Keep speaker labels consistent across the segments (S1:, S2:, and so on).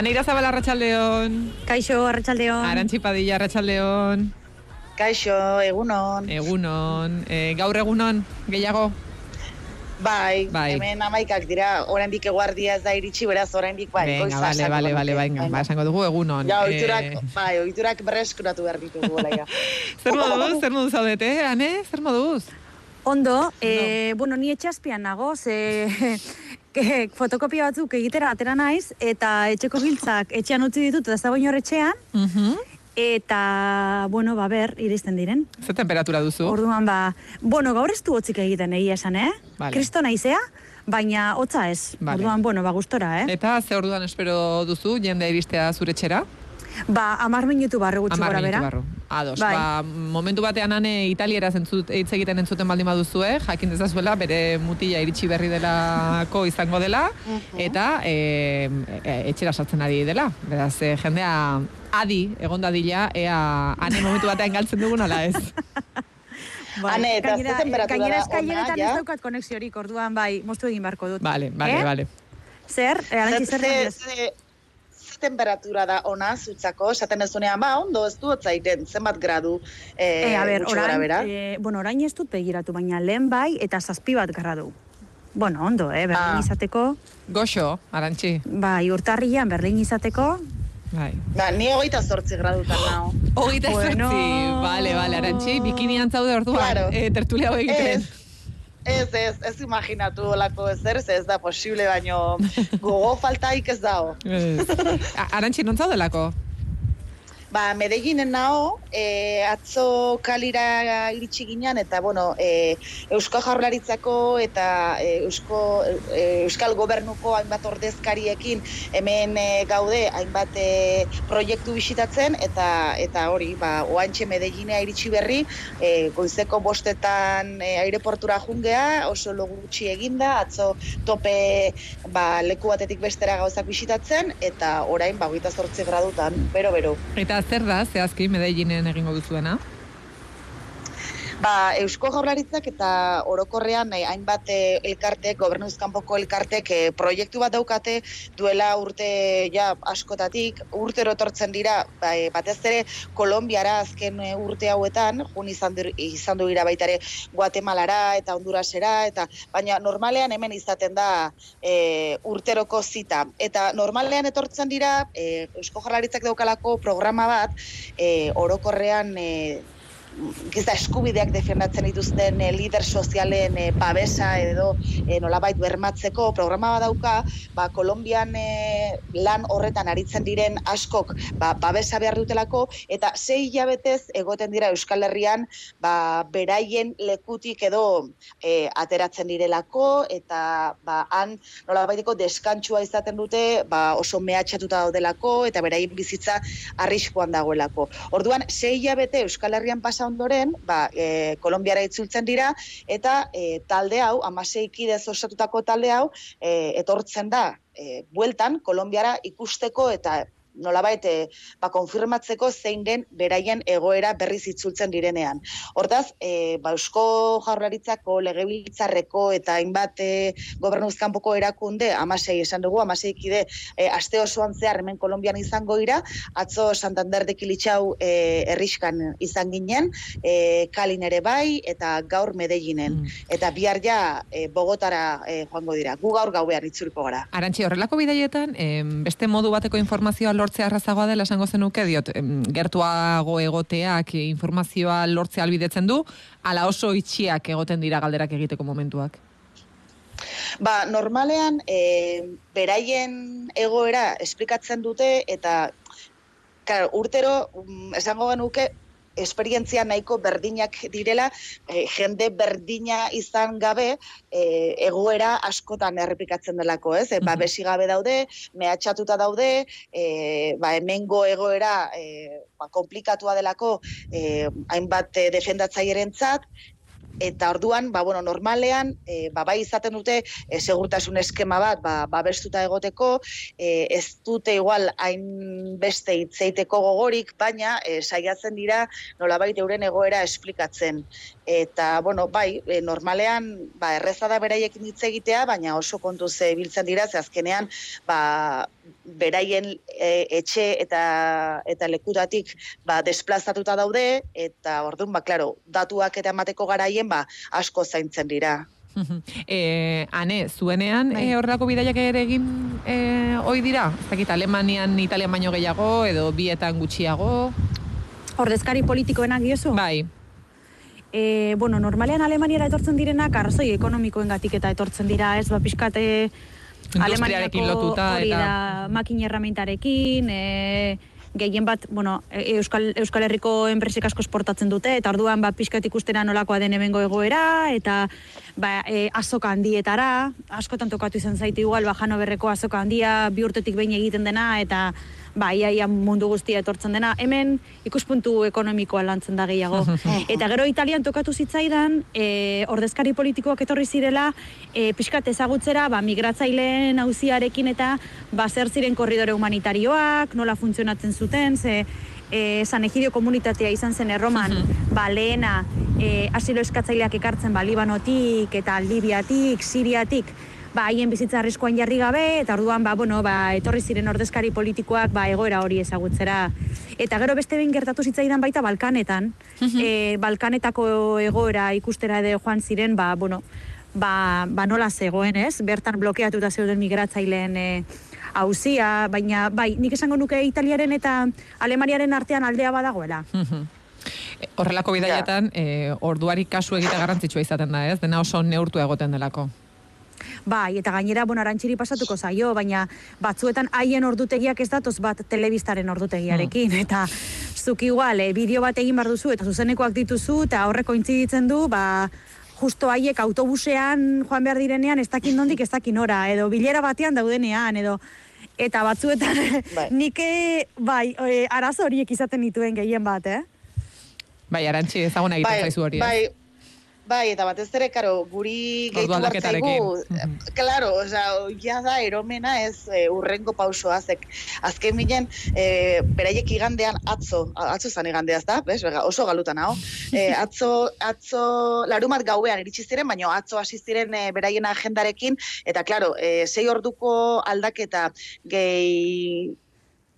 S1: Aneira Zabala Arratsaldeon.
S2: Kaixo Arratsaldeon.
S1: Arantzi Padilla Arratsaldeon.
S3: Kaixo, egunon.
S1: Egunon. E, gaur egunon gehiago.
S3: Bai,
S1: Bai.
S3: hemen amaikak dira, oraindik eguardia ez da iritsi, beraz oraindik bai.
S1: Venga,
S3: goiza
S1: vale, vale,
S3: genuke.
S1: vale, venga. Ba, esango dugu egunon.
S3: Ja,
S1: Eh,
S3: oiturak, bai, oiturak berreskuratu behar ditugu, laia.
S1: zer moduz, zer moduz zaudete, Ane? Zer moduz?
S2: Ondo, eh, bueno, ni etxaspian nago, ze ke, fotokopia batzuk egitera atera naiz, eta etxeko giltzak etxean utzi ditut, eta ez dago inor etxean,
S1: Mhm.
S2: eta, bueno, ba, ber, iristen diren.
S1: Ze temperatura duzu?
S2: Orduan, ba, bueno, gaur ez du hotzik egiten egia esan, eh?
S1: Vale.
S2: Kristo naizea, baina hotza ez.
S1: Vale.
S2: Orduan, bueno, ba, gustora, eh?
S1: Eta ze orduan espero duzu jende iristea zure txera?
S2: Ba, amar minutu barru gutxi gora bera.
S1: barru. Ados,
S2: Bai.
S1: ba, momentu batean ane italiera zentzut, hitz egiten entzuten baldin baduzue, jakin dezazuela bere mutila iritsi berri delako izango dela, eta e, e, etxera sartzen ari dela. Beraz, e, jendea adi, egon dadila, ea ane momentu batean galtzen dugun ala ez.
S2: Bai.
S3: Ane, eta ze
S2: Gainera-
S3: temperatura
S2: gainera eskaileretan ez daukat konexiorik, orduan, bai, moztu egin beharko dut.
S1: Vale, vale,
S2: Eh?
S1: vale.
S2: Zer? Eh, Arantzi,
S3: Ze,
S2: zer?
S3: ze,
S2: esan
S3: ze, ze temperatura da ona zutzako, esaten ez dunean, ba, ondo ez du otzaiten, zenbat gradu eh,
S2: Eh, a ber, orain, eh, bueno, orain ez dut begiratu, baina lehen bai eta zazpi bat gradu. Bueno, ondo, eh, Berlin
S3: Ah.
S2: izateko,
S1: Goxo, arantxi.
S2: bai, urtarrian Berlin izateko,
S1: Bai.
S3: Ba, ni hogeita zortzi gradutan nao.
S1: Hogeita
S2: Bueno.
S1: zortzi, vale, vale, arantxi, bikinian zaude orduan,
S3: Claro.
S1: e, tertulia hau egiten.
S3: Ez, ez, ez, ez imaginatu olako ezer, ze ez da posible, baino gogo faltaik ez dago.
S1: Ez. A- Arantxi, non zaudelako?
S3: Ba, Medellinen nao, e, atzo kalira iritsi ginen, eta, bueno, e, Eusko Jaurlaritzako eta e, Eusko, e, Euskal Gobernuko hainbat ordezkariekin hemen e, gaude hainbat e, proiektu bisitatzen, eta eta hori, ba, oantxe Medellinea iritsi berri, e, goizeko bostetan e, aireportura jungea, oso logu gutxi eginda, atzo tope ba, leku batetik bestera gauzak bisitatzen, eta orain, ba, hogeita zortzi gradutan, bero-bero.
S1: Eta zer da, zehazki, Medellinen egingo duzuena?
S3: Ba, Eusko Jaurlaritzak eta orokorrean eh, hainbat eh, elkartek, gobernuz kanpoko elkartek eh, proiektu bat daukate duela urte ja askotatik, urtero etortzen dira, ba, batez ere Kolombiara azken urte hauetan, jun izan, dir, izan du dira baita ere Guatemalara eta Hondurasera, eta baina normalean hemen izaten da e, urteroko zita. Eta normalean etortzen dira, e, Eusko Jaurlaritzak daukalako programa bat, e, orokorrean e, giza eskubideak defendatzen dituzten eh, lider sozialen eh, babesa edo eh, nolabait bermatzeko programa bat dauka, ba, Kolombian eh, lan horretan aritzen diren askok ba, babesa behar dutelako, eta sei hilabetez egoten dira Euskal Herrian ba, beraien lekutik edo eh, ateratzen direlako, eta ba, han nolabaiteko deskantsua izaten dute ba, oso mehatxatuta daudelako, eta beraien bizitza arriskuan dagoelako. Orduan, sei hilabete Euskal Herrian pasa ondoren, ba, e, Kolombiara itzultzen dira, eta e, talde hau, amasei kidez osatutako talde hau, e, etortzen da, e, bueltan, Kolombiara ikusteko eta nolabait e, ba, konfirmatzeko zein den beraien egoera berriz itzultzen direnean. Hortaz, e, ba, Eusko Jaurlaritzako legebiltzarreko eta hainbat e, gobernuzkanpoko erakunde, amasei esan dugu, amasei kide e, aste osoan zehar hemen Kolombian izango dira, atzo Santander de Kilitxau e, erriskan izan ginen, e, Kalin ere bai, eta gaur Medellinen.
S1: Mm.
S3: Eta bihar ja e, Bogotara e, joango dira. Gu gaur gauean itzuliko gara.
S1: Arantxi, horrelako bidaietan, em, beste modu bateko informazioa lortzea errazagoa dela esango zenuke, diot, gertuago egoteak informazioa lortzea albidetzen du, ala oso itxiak egoten dira galderak egiteko momentuak.
S3: Ba, normalean, e, beraien egoera esplikatzen dute, eta claro, urtero, mm, esango genuke, esperientzia nahiko berdinak direla, e, jende berdina izan gabe, e, egoera askotan errepikatzen delako, ez? E, ba, besi gabe daude, mehatxatuta daude, e, ba, hemengo egoera e, ba, komplikatua delako e, hainbat e, defendatzailerentzat, eta orduan, ba, bueno, normalean, e, ba, bai izaten dute e, segurtasun eskema bat, ba, babestuta egoteko, e, ez dute igual hain beste hitzeiteko gogorik, baina e, saiatzen dira nolabait euren egoera esplikatzen. Eta, bueno, bai, e, normalean, ba, erreza da beraiekin hitz egitea, baina oso kontuz e, biltzen dira, ze azkenean, ba, beraien e, etxe eta eta lekutatik ba desplazatuta daude eta ordun ba claro datuak eta emateko garaien ba asko zaintzen dira
S1: e, ane, zuenean
S2: Bai.
S1: e, horrelako bidaiak ere egin e, oi dira? Ez dakit, Alemanian, Italian baino gehiago, edo bietan gutxiago?
S2: Ordezkari politikoenak diozu?
S1: Bai,
S2: E, bueno, normalean Alemaniara etortzen direnak arrazoi ekonomikoengatik eta etortzen dira, ez, ba, pixkate
S1: Industriarekin lotuta
S2: hori
S1: eta-
S2: da, makin erramentarekin, e, gehien bat, bueno, e- Euskal, Euskal Herriko enpresek asko esportatzen dute, eta orduan ba, pixkat ikustera nolakoa den hemengo egoera, eta ba, e, azoka handietara, askotan tokatu izan zaite igual, ba, Hanoverreko azoka handia, bi urtetik behin egiten dena, eta ba, ia, ia mundu guztia etortzen dena. Hemen ikuspuntu ekonomikoa lantzen da gehiago. eta gero Italian tokatu zitzaidan, e, ordezkari politikoak etorri zirela, e, pixkat ezagutzera, ba, migratzaileen auziarekin eta ba, zer ziren korridore humanitarioak, nola funtzionatzen zuten, ze e, San Egidio komunitatea izan zen erroman, ba, lehena, e, asilo eskatzaileak ekartzen ba, Libanotik eta Libiatik, Siriatik, ba, haien bizitza arriskuan jarri gabe, eta orduan, ba, bueno, ba, etorri ziren ordezkari politikoak, ba, egoera hori ezagutzera. Eta gero beste behin gertatu zitzaidan baita Balkanetan, e, Balkanetako egoera ikustera edo joan ziren, ba, bueno, ba, ba nola zegoen, ez? Bertan blokeatuta zeuden migratzaileen e, hauzia, baina, bai, nik esango nuke Italiaren eta Alemaniaren artean aldea badagoela.
S1: E, horrelako bidaietan, e, orduari kasu egite garrantzitsua izaten da, ez? Dena oso neurtu egoten delako.
S2: Bai, eta gainera, bueno, arantxiri pasatuko zaio, baina batzuetan haien ordutegiak ez datoz bat telebistaren ordutegiarekin, eta zuk igual, e, bideo bat egin behar duzu, eta zuzenekoak dituzu, eta horreko intziditzen du, ba, justo haiek autobusean joan behar direnean, ez dakin nondik, ez dakin ora, edo bilera batean daudenean, edo eta batzuetan
S3: Bai.
S2: nik eh, bai, e, arazo horiek izaten dituen gehien bat, eh?
S1: Bai, arantxi ezaguna egiten zaizu hori,
S3: bai, bai, eta batez ere, karo, guri gehitu behar
S1: aldaketarekin.
S3: zaigu,
S1: Mhm.
S3: claro, osea, ja da eromena ez e, urrengo pausoa, zek, azken milen, e, beraiek igandean atzo, atzo zan igandea, ez da, bez, oso galutan hau, e, atzo, atzo, larumat gauean iritsi ziren, baina atzo hasi ziren e, beraien agendarekin, eta, claro, e, sei orduko aldaketa gehi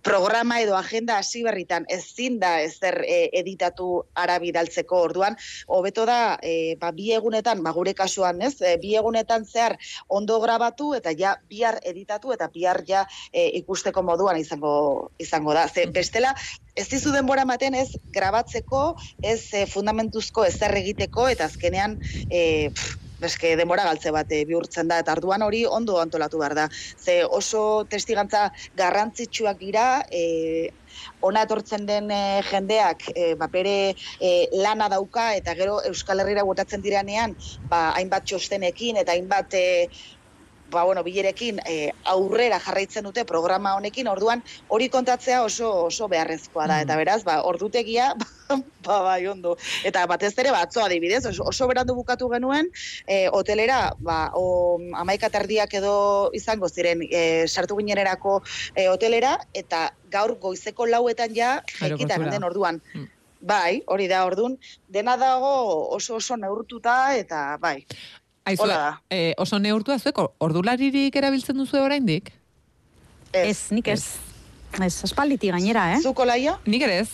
S3: programa edo agenda hasi berritan ezin da ezer e, editatu ara bidaltzeko. Orduan hobeto da e, ba, bi egunetan ba, gure kasuan ez e, bi egunetan zehar ondo grabatu eta ja bihar editatu eta bihar ja e, ikusteko moduan izango izango da. Ze bestela ez dizu denbora ematen ez grabatzeko ez e, fundamentuzko ezer egiteko eta azkenean e, pff, Eske denbora galtze bat e, bihurtzen da eta arduan hori ondo antolatu behar da. Ze oso testigantza garrantzitsuak dira, e, ona etortzen den e, jendeak e, ba, bere e, lana dauka eta gero Euskal Herrira botatzen direnean ba, hainbat txostenekin eta hainbat e, ba, bueno, bilerekin e, aurrera jarraitzen dute programa honekin, orduan hori kontatzea oso oso beharrezkoa da,
S1: Mm.
S3: eta beraz, ba, ordutegia, ba, bai, ondo. Eta batez ere, batzo adibidez, oso, oso berandu bukatu genuen, e, hotelera, ba, o, amaika terdiak edo izango ziren, e, sartu ginenerako e, hotelera, eta gaur goizeko lauetan ja,
S1: Aeroportura.
S3: den orduan.
S1: Mm.
S3: Bai, hori da, ordun dena dago oso oso neurtuta, eta bai.
S1: Aizu,
S3: Hola da.
S1: e, oso neurtua zuek, ordularirik erabiltzen duzu oraindik?
S2: Ez, nik ez. Ez, aspalditi gainera, eh?
S3: Zuko laia?
S1: Nik ere ez.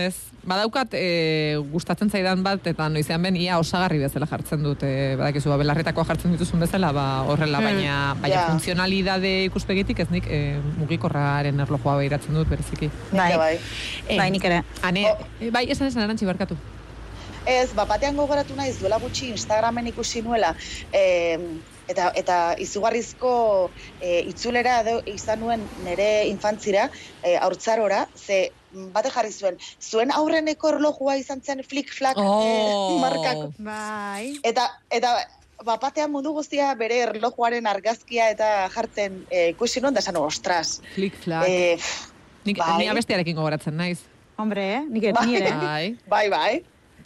S1: Ez, badaukat e, gustatzen zaidan bat, eta noizean ben, ia osagarri bezala jartzen dut. E, badakizu, ba, belarretakoa jartzen dituzun bezala, ba, horrela,
S2: Hmm,
S1: baina, baina
S3: ja.
S1: funtzionalidade ikuspegitik ez nik e, mugikorraren erlojoa behiratzen dut, bereziki.
S2: Bai.
S3: Bai.
S1: E,
S2: Bai, nik ere.
S1: Ane,
S3: Oh.
S1: e, bai, esan esan arantzi barkatu.
S3: Ez, ba, batean gogoratu naiz duela gutxi Instagramen ikusi nuela, e, eta, eta izugarrizko e, itzulera edo izan nuen nire infantzira, e, haurtzarora, ze bate jarri zuen, zuen aurreneko erlojua izan zen flick-flack
S1: Oh.
S3: e, markako.
S2: Bai.
S3: Eta, eta bapatean mundu guztia bere erlojuaren argazkia eta jartzen e, ikusi nuen, da esan, ostras,
S1: Flick, flack.
S3: e,
S1: nik,
S3: bai.
S1: ni abestiarekin gogoratzen naiz.
S2: Hombre, eh? Nik ere,
S3: Bai.
S2: ere.
S1: Bai,
S3: bai,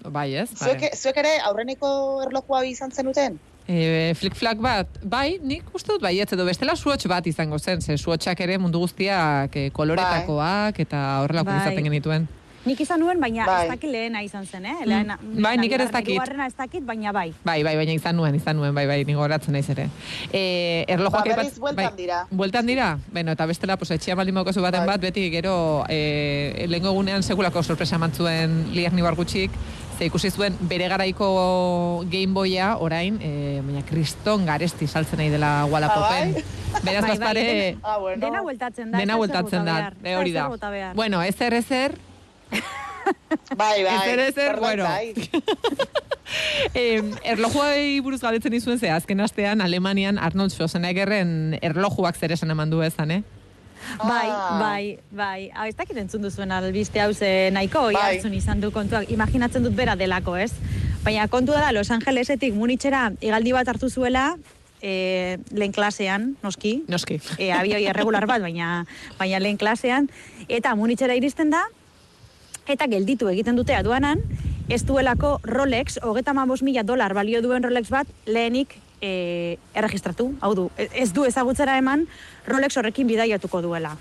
S3: bai.
S1: bai ez.
S3: Zuek,
S1: Bai.
S3: zuek ere aurreneko erlojua izan zenuten?
S1: E, flick flack bat, bai, nik uste dut baietz edo bestela suotx bat izango zen, ze suotxak ere mundu guztiak e, koloretakoak eta horrelako
S2: Bai.
S1: izaten genituen.
S2: Nik izan nuen, baina
S3: Bai.
S2: ez dakit lehena izan zen, eh? Lehena,
S1: Bai, nik ere ez dakit.
S2: Hirugarrena ez dakit, baina bai.
S1: Bai, bai, baina izan nuen, izan nuen, bai, bai, ni goratzen naiz ere. E, erlojuak
S3: Ba, berriz bueltan
S1: bai,
S3: dira.
S1: Bueltan dira? Beno, eta bestela, pues, etxea baldin bakozu baten
S3: Bai.
S1: bat, beti gero, e, lehengo egunean sekulako sorpresa eman zuen Liarni Bargutxik, ze ikusi zuen bere garaiko Game Boya orain, e, baina kriston garesti saltzen nahi dela Wallapopen.
S3: Ah?
S1: Beraz,
S2: Bai, bai,
S3: Ah, bueno.
S2: Dena bueltatzen da.
S1: dena bueltatzen
S2: zer
S1: da, e, hori da. Bueno, ezer ezer,
S3: Bai, bai.
S1: Ezer, ezer, bueno. Eh, erlojuai buruz galdetzen izuen ze, azken astean Alemanian Arnold Schwarzeneggerren erlojuak zer esan eman du ezan, eh?
S2: Bai,
S3: Ah.
S2: bai, bai. Hau, ez dakit entzun duzuen albiste hau ze nahiko
S3: Bai.
S2: bai. izan du kontuak. Imaginatzen dut bera delako, ez? Baina kontua da Los Angelesetik Munitzera igaldi bat hartu zuela, e, lehen klasean, noski,
S1: Noski.
S2: e, abioi erregular bat, baina, baina lehen klasean, eta Munitzera iristen da, eta gelditu egiten dute aduanan, ez duelako Rolex, hogeta mila dolar balio duen Rolex bat, lehenik e, erregistratu, hau du, ez du ezagutzera eman Rolex horrekin bidaiatuko duela.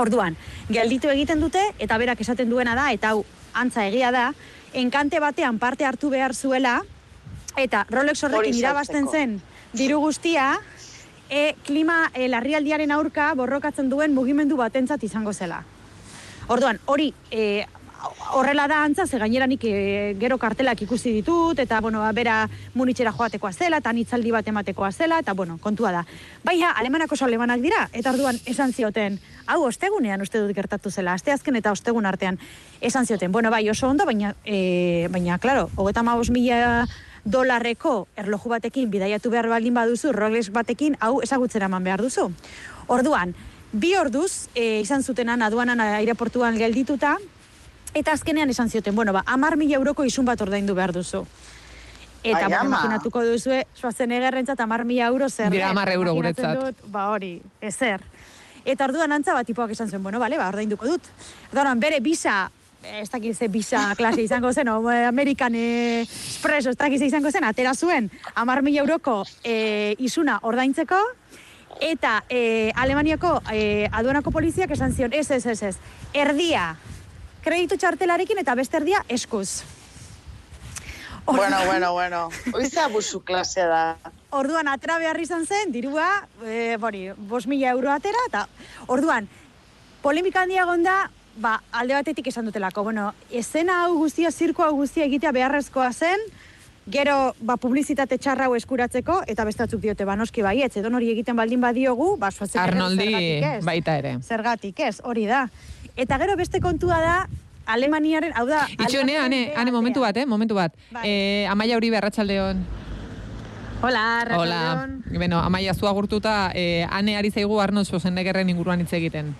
S2: Orduan, gelditu egiten dute, eta berak esaten duena da, eta hau antza egia da, enkante batean parte hartu behar zuela, eta Rolex horrekin irabazten zen diru guztia, e, klima e, larrialdiaren aurka borrokatzen duen mugimendu batentzat izango zela. Orduan, hori e, horrela da antza, ze gainera nik e, gero kartelak ikusi ditut, eta, bueno, ba, bera munitxera joatekoa zela, eta nitzaldi bat ematekoa zela, eta, bueno, kontua da. Baina, alemanak oso alemanak dira, eta orduan esan zioten, hau, ostegunean uste dut gertatu zela, asteazken eta ostegun artean, esan zioten, bueno, bai, oso ondo, baina, e, baina, klaro, hogeta mila dolarreko erloju batekin bidaiatu behar baldin baduzu, Rolex batekin, hau ezagutzera eman behar duzu. Orduan, bi orduz, e, izan zutenan aduanan aireportuan geldituta, eta azkenean esan zioten, bueno, ba, amar mila euroko isun bat ordaindu behar duzu. Eta,
S3: Ai,
S2: imaginatuko duzue, Schwarzeneggerrentzat amar mila euro zer.
S1: Dira. 10 euro guretzat.
S2: Dut, ba hori, ezer. Eta orduan antza bat tipoak esan zuen, bueno, bale, ba, ordainduko dut. Orduan, bere bisa, ez dakit ze bisa klase izango zen, o, eh, American eh, Express, ez dakit ze izango zen, atera zuen, amar mila euroko eh, isuna ordaintzeko, eta eh, Alemaniako eh, aduanako poliziak esan zion, ez, ez, ez, ez, erdia, kreditu txartelarekin eta beste erdia eskuz.
S3: Bueno, bueno, bueno. Oize abusu klasea da.
S2: Orduan atera behar izan zen, dirua, e, bori, bos mila euro atera, eta orduan, polemika handia gonda, ba, alde batetik esan dutelako, bueno, esena hau guztia, zirko hau guztia egitea beharrezkoa zen, gero, ba, publizitate txarra hau eskuratzeko, eta bestatzuk diote, ba, noski bai, etxe, don hori egiten baldin badiogu, ba, Schwarzenegger
S1: Arnoldi
S2: zergatik ez.
S1: baita ere.
S2: Zergatik ez, hori da. Eta gero beste kontua da, Alemaniaren, hau da...
S1: Itxo, ane, ane, ane, momentu bat, eh, momentu bat.
S2: Bai.
S1: Eh, Amaia Uribe, arratsaldeon.
S2: Hola,
S1: Hola. Beno, Amaia, zu agurtuta, eh, ane ari zaigu Arnold Schwarzeneggerren inguruan hitz egiten.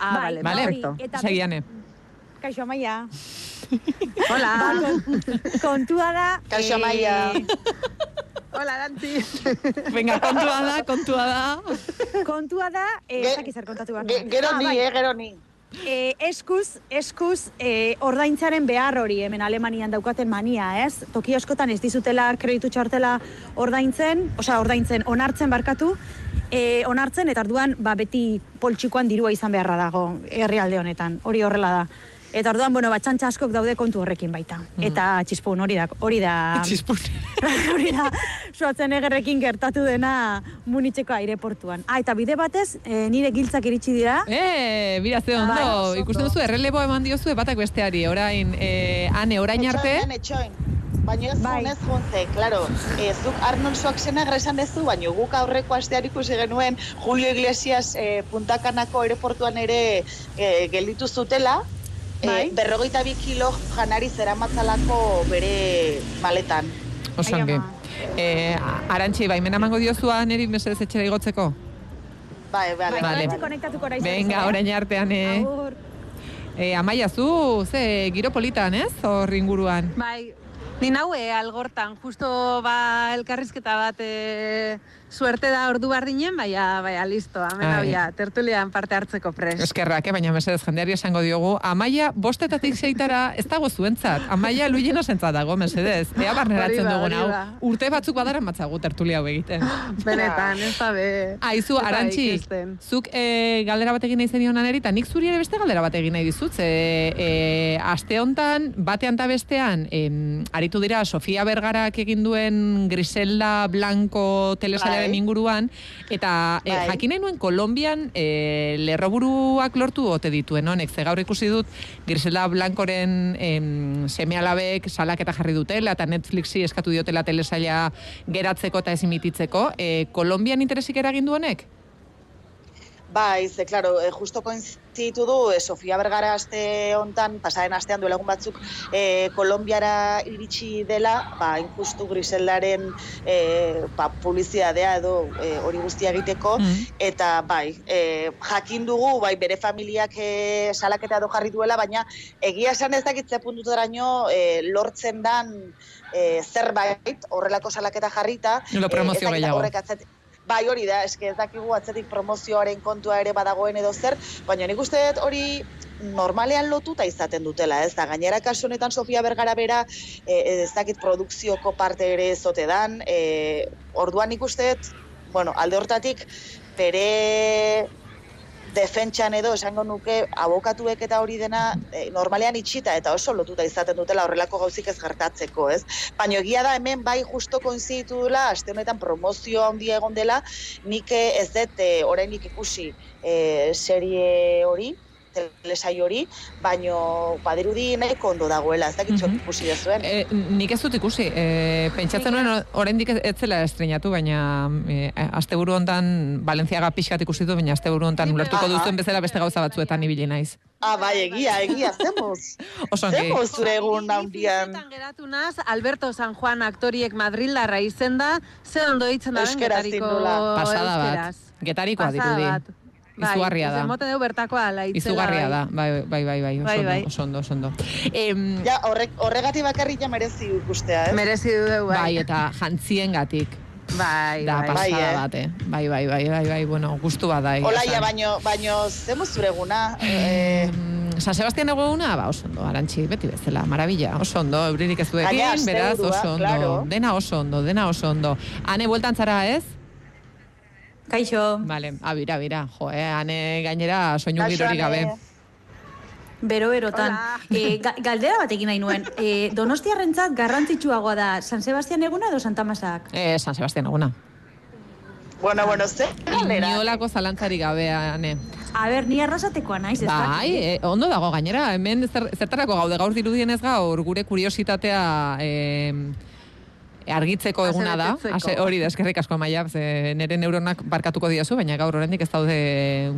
S2: Ah,
S4: vale,
S1: Vale?
S4: perfecto.
S2: Eta
S1: Segi, ane.
S2: Kaixo, Amaia.
S4: Hola.
S2: Ba, kon- kontua da...
S3: Kaixo,
S2: eh,
S3: Amaia.
S4: Hola, Dantzi.
S1: Venga, kontua da, kontua da.
S2: kontua da, eh,
S3: Ge-
S2: zer kontatu behar.
S3: Ge-. Gero
S2: Ah,
S3: ni,
S2: bai.
S3: eh, gero ni.
S2: Eh, eskuz, eskuz, eh, ordaintzaren behar hori hemen Alemanian daukaten mania, ez? Toki askotan ez dizutela kreditu txartela ordaintzen, osea, ordaintzen, onartzen barkatu, eh, onartzen, eta orduan, ba, beti poltsikoan dirua izan beharra dago herrialde honetan, hori horrela da. Eta orduan, bueno, bat txantxa askok daude kontu horrekin baita. Eta txispun, hori da, hori da,
S1: Txispun.
S2: hori da, Schwarzeneggerrekin gertatu dena Munitzeko aireportuan. Ah, eta bide batez, eh, nire giltzak iritsi dira,
S1: Eh, bira ze
S2: Bai,
S1: ondo.
S3: oso
S1: Ikusten duzu, errelebo eman diozu batak besteari. Orain, eh, ane, orain arte.
S3: Etxoin. Baina ez
S2: Bai.
S3: ez jonte, klaro, ez duk Arnold Schwarzenegger esan dezu, baina guk aurreko astean ikusi genuen Julio Iglesias eh, puntakanako aeroportuan ere eh, gelditu zutela,
S2: Bai.
S3: eh, berrogeita bi kilo janari zeramatzalako bere maletan.
S1: Oso
S2: Ai,
S1: ongi.
S2: ama.
S1: Eh, arantxi, baimena emango diozua neri mesedez etxera igotzeko?
S3: Bai, bai,
S2: bai,
S1: Vale. Venga, orain artean, eh.
S2: Agur.
S1: Eh, amaia, zu, ze, giro politan, ez? Hor inguruan.
S4: Bai, ni naue algortan, justo ba elkarrizketa bat e, suerte da ordu bardinen, baina, baina, listo, amena
S1: Ai.
S4: tertulian parte hartzeko pres.
S1: Eskerrak, eh, baina mesedez jendeari esango diogu, amaia bostetatik zeitara ez dago zuentzat, amaia luiena zentzat dago, mesedez, ea barneratzen dugu hau, urte batzuk badaran matzagu tertulia hau egiten.
S4: Benetan, ez da be.
S1: Aizu, arantxi, zuk e, galdera bat egin nahi zen dionan erita, nik zuri ere beste galdera bat egin nahi dizut, ze e, aste hontan, batean eta bestean, em, aritu dira, Sofia Bergarak egin duen Griselda Blanco telesa
S3: Bai.
S1: inguruan, eta eh,
S3: bai.
S1: e, jakin nahi nuen Kolombian e, lerroburuak lortu ote dituen honek, ze gaur ikusi dut Grisela Blankoren em, seme alabek salaketa jarri dutela, eta Netflixi eskatu diotela telesaila geratzeko eta ezimititzeko, e, eh, Kolombian interesik eragin du honek?
S3: Bai, ze eh, claro, e, justo koinzitu du e, Sofia Vergara aste hontan, pasaren astean duela egun batzuk e, Kolombiara iritsi dela, ba injustu Griseldaren e, ba, publizia dea edo hori guztia egiteko
S1: mm -hmm.
S3: eta bai, e, jakin dugu bai bere familiak e, salaketa do jarri duela, baina egia esan ez dakit ze puntutaraino e, lortzen dan e, zerbait horrelako salaketa jarrita.
S1: Nola promozio
S3: e,
S1: gehiago
S3: bai hori da, eske ez dakigu atzetik promozioaren kontua ere badagoen edo zer, baina nik uste dut hori normalean lotuta izaten dutela, ez da, gainera kasu honetan Sofia Bergara bera, e, e, ez dakit produkzioko parte ere ezote dan, e, orduan ikusteet, bueno, alde hortatik bere defentsan edo esango nuke abokatuek eta hori dena e, normalean itxita eta oso lotuta izaten dutela horrelako gauzik ez gertatzeko, ez? Baina egia da hemen bai justo koinziditu dula aste honetan promozio handia egon dela, nik ez dut eh, e, orainik ikusi e, serie hori, telesai hori, baino badirudi nahiko ondo dagoela, ez dakit
S1: mm
S3: ikusi -hmm. dezuen.
S1: E, eh, nik ez dut ikusi, e, pentsatzen nuen oraindik ez zela estrenatu, baina e, asteburu hontan Valentziaga pixkat ikusi dut, baina asteburu hontan ulertuko duzuen bezala beste gauza batzuetan ibili naiz.
S3: Ah, bai, egia, egia,
S1: zemuz.
S3: zemuz zure egun
S4: naundian. geratu naz, Alberto San Juan aktoriek Madrildarra izen da, ze ondo hitzen da,
S3: Euskera
S4: getariko...
S1: Pasada bat, getarikoa dirudi.
S4: Bai,
S1: izugarria da.
S4: Emoten dugu bertakoa ala itzela.
S1: Izugarria
S4: bai.
S1: da, bai, bai, bai, bai,
S4: bai, bai.
S1: oso ondo, oso ondo. Eh,
S3: ja, horrek, horregatik bakarrik ja merezi ikustea, eh?
S4: Merezi dugu,
S1: bai.
S4: Bai,
S1: eta jantziengatik.
S4: Bai,
S1: da,
S4: bai,
S3: bai, eh?
S1: bat, eh? bai, bai, bai, bai, bai, bueno, gustu bat da. Eh,
S3: Olaia, baino, baino, zemuz zureguna? Eh,
S1: San Sebastian eguna, ba, oso ondo, arantxi, beti bezala, marabila, oso ondo, euririk ez du beraz, oso ondo,
S3: claro.
S1: dena oso ondo, dena oso ondo. Hane, bueltan zara, ez?
S2: Kaixo.
S1: Vale, abira, abira. Jo, eh, ane gainera soinu girori gabe.
S2: Bero erotan. E, eh, ga, galdera batekin nahi nuen. E, donostiarrentzat garrantzitsuagoa da San Sebastian eguna edo Santa Masak?
S1: E, San Sebastian eguna.
S3: Bueno, bueno, ze galdera.
S1: Niolako zalantzari gabe, ane.
S2: A ber, ni arrasatekoa naiz, ez da?
S1: Bai, eh, ondo dago gainera, hemen zer, zertarako gaude gaur dirudien ez gaur, gure kuriositatea... Eh, argitzeko eguna da. Ase, hori da, eskerrik asko maia, ze nere neuronak barkatuko diazu, baina gaur oraindik ez daude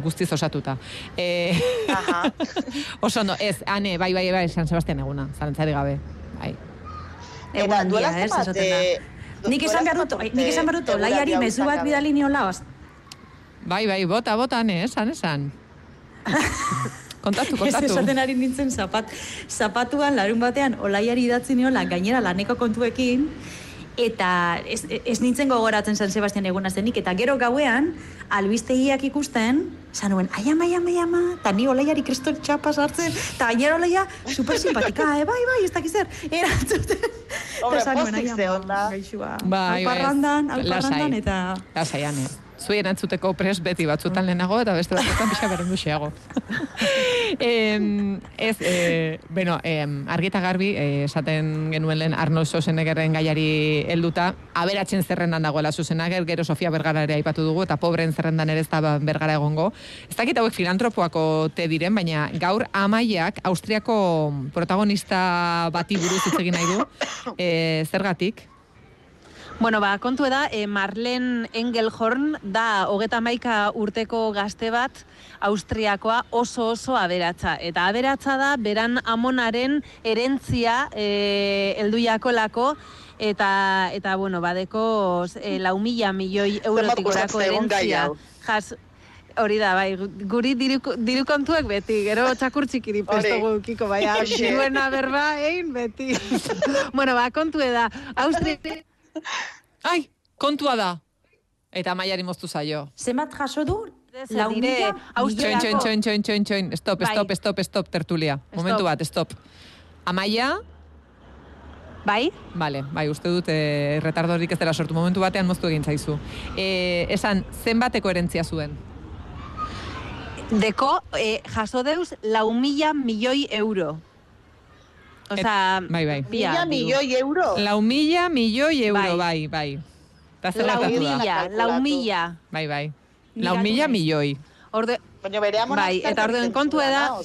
S1: guztiz osatuta.
S3: E,
S1: oso no, ez, ane, bai, bai, bai, San Sebastian eguna, zarantzari gabe. Bai.
S3: Eta, duela
S2: ez, esaten da. Nik esan behar dut, nik esan behar dut,
S3: laiari
S2: mezu bat bidali niola,
S1: Bai, bai, bota, bota, ne, esan, esan. kontatu, kontatu.
S2: Ez esaten ari nintzen zapat, zapatuan larun batean olaiari idatzi niola gainera laneko kontuekin, eta ez, ez nintzen gogoratzen San Sebastian eguna zenik, eta gero gauean, albistegiak ikusten, zanuen, aiam, aiam, aiam, eta ni oleiari kristor txapa sartzen, eta gainera oleia, super simpatika, eh, bai, bai, ez dakizer, erantzuten.
S3: Hombre, postik ze
S2: onda.
S1: Bai, bai, alparrandan,
S2: alparrandan, eta...
S1: Lasaian, eh zui erantzuteko pres beti batzutan lehenago eta beste batzutan pixka berenduxeago. em, ez, e, bueno, em, argita garbi, eh, esaten genuen lehen Arnold Schwarzeneggerren gaiari helduta, aberatzen zerrendan dagoela Schwarzenegger, gero Sofia Bergara ere aipatu dugu, eta pobren zerrendan ere ez da ba Bergara egongo. Ez dakit hauek filantropoako te diren, baina gaur amaiak Austriako protagonista bati buruz hitz egin nahi du, e, zergatik?
S4: Bueno, ba, kontu da, e, eh, Marlen Engelhorn da hogeta maika urteko gazte bat, Austriakoa oso oso aberatza. Eta aberatza da, beran amonaren erentzia e, eh, elduiakolako, eta, eta bueno, badeko e, lau mila milioi
S3: eurotikorako
S4: erentzia. Jas, Hori da, bai, guri diru, diru kontuek beti, gero txakur txikiri prestogu kiko, bai,
S3: ah,
S4: diruena berba, egin beti. bueno, ba, kontu da, Austria
S1: Ai, kontua da.
S3: Eta
S1: maiari moztu zaio.
S5: Zemat jaso du? Lau mila?
S1: Txoin, txoin, txoin, txoin, txoin, txoin. Stop, stop, stop, stop, tertulia. Stop. Momentu bat, stop. Amaia?
S4: Bai?
S1: Vale, bai, uste dut eh, e, retardorik ez dela sortu. Momentu batean moztu egin zaizu. E, esan, zenbateko erentzia zuen?
S4: Deko, e, jaso deuz, lau mila milioi euro. Osa,
S1: bai, bai.
S4: pia,
S3: Mila milioi euro.
S1: Lau mila milioi euro,
S4: Bai.
S1: bai, bai.
S4: Lau mila, lau mila.
S1: Bai, bai. Lau mila milioi.
S4: Orde,
S3: Baina bere
S4: Bai, eta orduen
S3: egiten
S4: kontua da-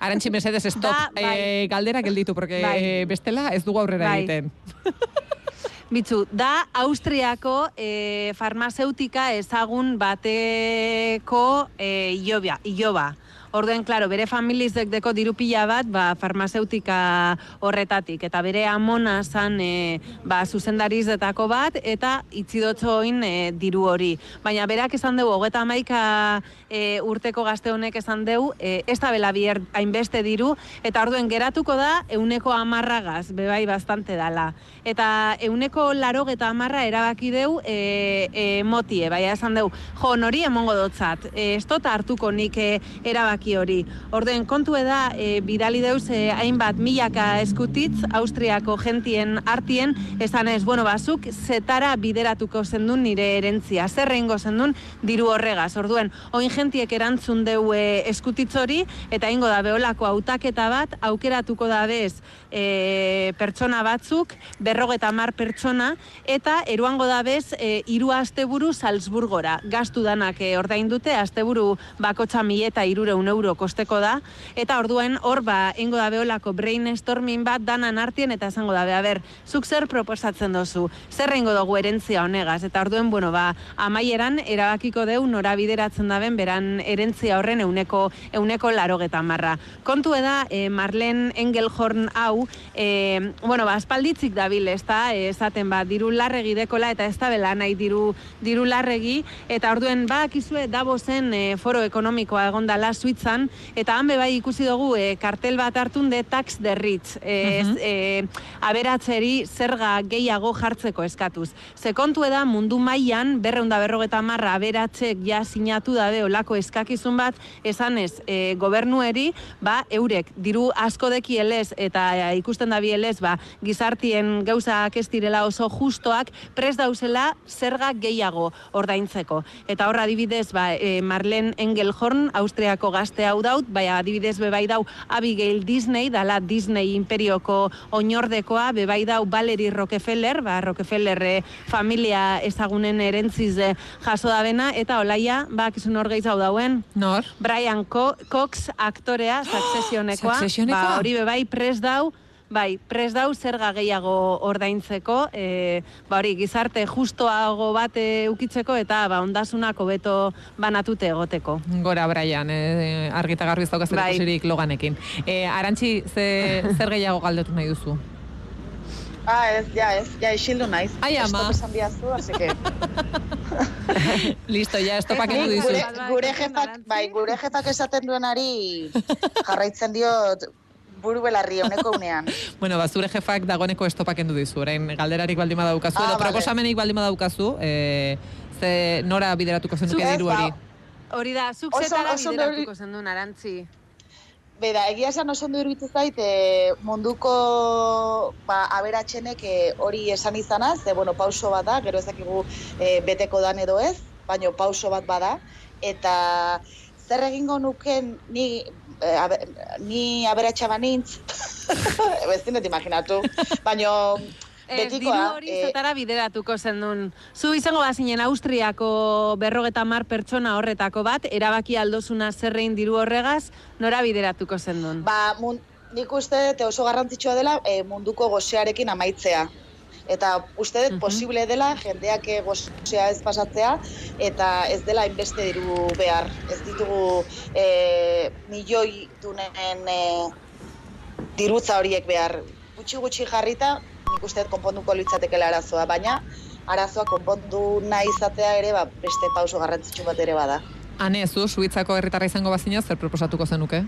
S1: Arantxi mesedez, stop.
S4: Da, bai.
S1: Eh, galdera gelditu, porque
S4: Bai.
S1: eh, bestela ez dugu aurrera
S4: Bai.
S1: egiten.
S4: Bitzu, da Austriako e, farmazeutika ezagun bateko e, iloba. iloba. Orduen, klaro, bere familizek deko diru pila bat, ba, farmazeutika horretatik. Eta bere amona zan, e, ba, zuzendarizetako bat, eta itzidotxo oin e, diru hori. Baina berak esan dugu, hogeta amaika e, urteko gazte honek esan dugu, e, ez da bela bier hainbeste diru, eta orduen geratuko da, euneko amarragaz, bebai bastante dala. Eta euneko laro eta amarra erabaki deu e, e, motie, baina esan deu, jo, nori emongo dotzat, e, ez hartuko nik e, erabaki hori. Orduen, kontu da, e, bidali deuz e, hainbat milaka eskutitz, Austriako gentien artien, esan ez, bueno, bazuk, zetara bideratuko zendun nire erentzia, zer egingo zendun diru horregaz. Orduen, oin gentiek erantzun deu e, eskutitz hori, eta ingo da beholako hautaketa bat, aukeratuko da bez e, pertsona batzuk, berrogeta mar pertsona, eta eruango da bez e, iru asteburu Salzburgora. Gastu danak e, ordain dute, asteburu bakotxa mi eta irureun euro kosteko da, eta orduen hor ba, ingo da beholako brainstorming bat danan artien, eta esango da, ber, zuk zer proposatzen dozu, zer ingo dugu erentzia honegaz, eta orduen, bueno, ba, amaieran erabakiko deu nora bideratzen daben beran erentzia horren euneko, euneko larogeta marra. Kontu da, e, Marlen Engelhorn hau, e, bueno, ba, aspalditzik dabil, ez da, esaten ba, diru larregi dekola, eta ez da bela nahi diru, diru larregi, eta orduen, ba, akizue, Davosen e, foro ekonomikoa egon dala Suitzan, eta han bai ikusi dugu e, kartel bat hartun de tax the rich, e,
S1: Mhm.
S4: e, aberatzeri zerga gehiago jartzeko eskatuz. Ze kontu da mundu mailan berreunda berrogeta marra aberatzek ja sinatu dabe olako eskakizun bat, esanez e, gobernueri, ba, eurek diru asko dekielez eta e, ikusten da bielez, ba, gizartien gauzak ez direla oso justoak, pres dauzela zerga gehiago ordaintzeko. Eta horra adibidez, ba, e, Marlen Engelhorn, Austriako gazte hau daut, baina adibidez bebai dau Abigail Disney, dala Disney imperioko oinordekoa, bebai dau Valerie Rockefeller, ba, Rockefeller eh, familia ezagunen erentziz eh, jaso da bena, eta olaia, ba, kizun hor gehiago dauen,
S1: Nor?
S4: Brian Co Cox aktorea, Successionekoa,
S1: Successionekoa?
S4: ba, hori bebai pres dau, Bai, pres dau zerga gehiago ordaintzeko, e, ba hori, gizarte justoago bat e, ukitzeko eta ba, ondasunak hobeto banatute egoteko.
S1: Gora, Brian, e, argita garbi ez daukaz
S4: Bai.
S1: loganekin. E, Arantxi, ze, zer gehiago galdetu nahi duzu?
S3: Ah, ez, ja, ez, ja, isildu naiz.
S1: Ai, ama.
S3: Stop esan diazu, así que...
S1: Listo, ja, estopak endu
S3: Nik
S1: dizut.
S3: gure, gure jefak, bai, gure jefak esaten duenari jarraitzen diot buru belarri honeko unean.
S1: Bueno, ba, zure jefak dagoneko estopak endu dizu, orain galderarik baldin badaukazu,
S3: Ah,
S1: edo
S3: vale.
S1: proposamenik baldin badaukazu, e, ze nora bideratuko zenuke
S3: Ez,
S1: diru hori.
S4: Hori da, zuk zetara
S3: oso
S4: bideratuko zendun, arantzi.
S3: Beda, egia esan oso ondo iruditzen zait e, munduko ba, aberatxenek e, hori esan izanaz, ze, bueno, pauso bat da, gero ezakigu e, beteko dan edo ez, baino pauso bat bada, eta zer egingo nuken ni, e, abe, ni aberatxa banintz, ez dinet imaginatu, baino
S4: Ez, diru
S3: betikoa,
S4: hori
S3: e,
S4: zetara bideratuko zendun. Zu izango bazinen Austriako berrogeta mar pertsona horretako bat, erabaki aldozuna zerrein diru horregaz, nora bideratuko zendun.
S3: Ba, mun, nik uste dut oso garrantzitsua dela e, munduko gosearekin amaitzea. Eta uste dut
S4: Mhm.
S3: posible dela jendeak gozea ez pasatzea eta ez dela inbeste diru behar. Ez ditugu e, milioi dunen e, dirutza horiek behar. Gutxi gutxi jarrita nik uste dut konponduko litzatekela arazoa, baina arazoa konpondu nahi izatea ere ba, beste pauso garrantzitsu bat ere bada.
S1: Hane, zu, Suitzako herritarra izango bazina, zer proposatuko zenuke?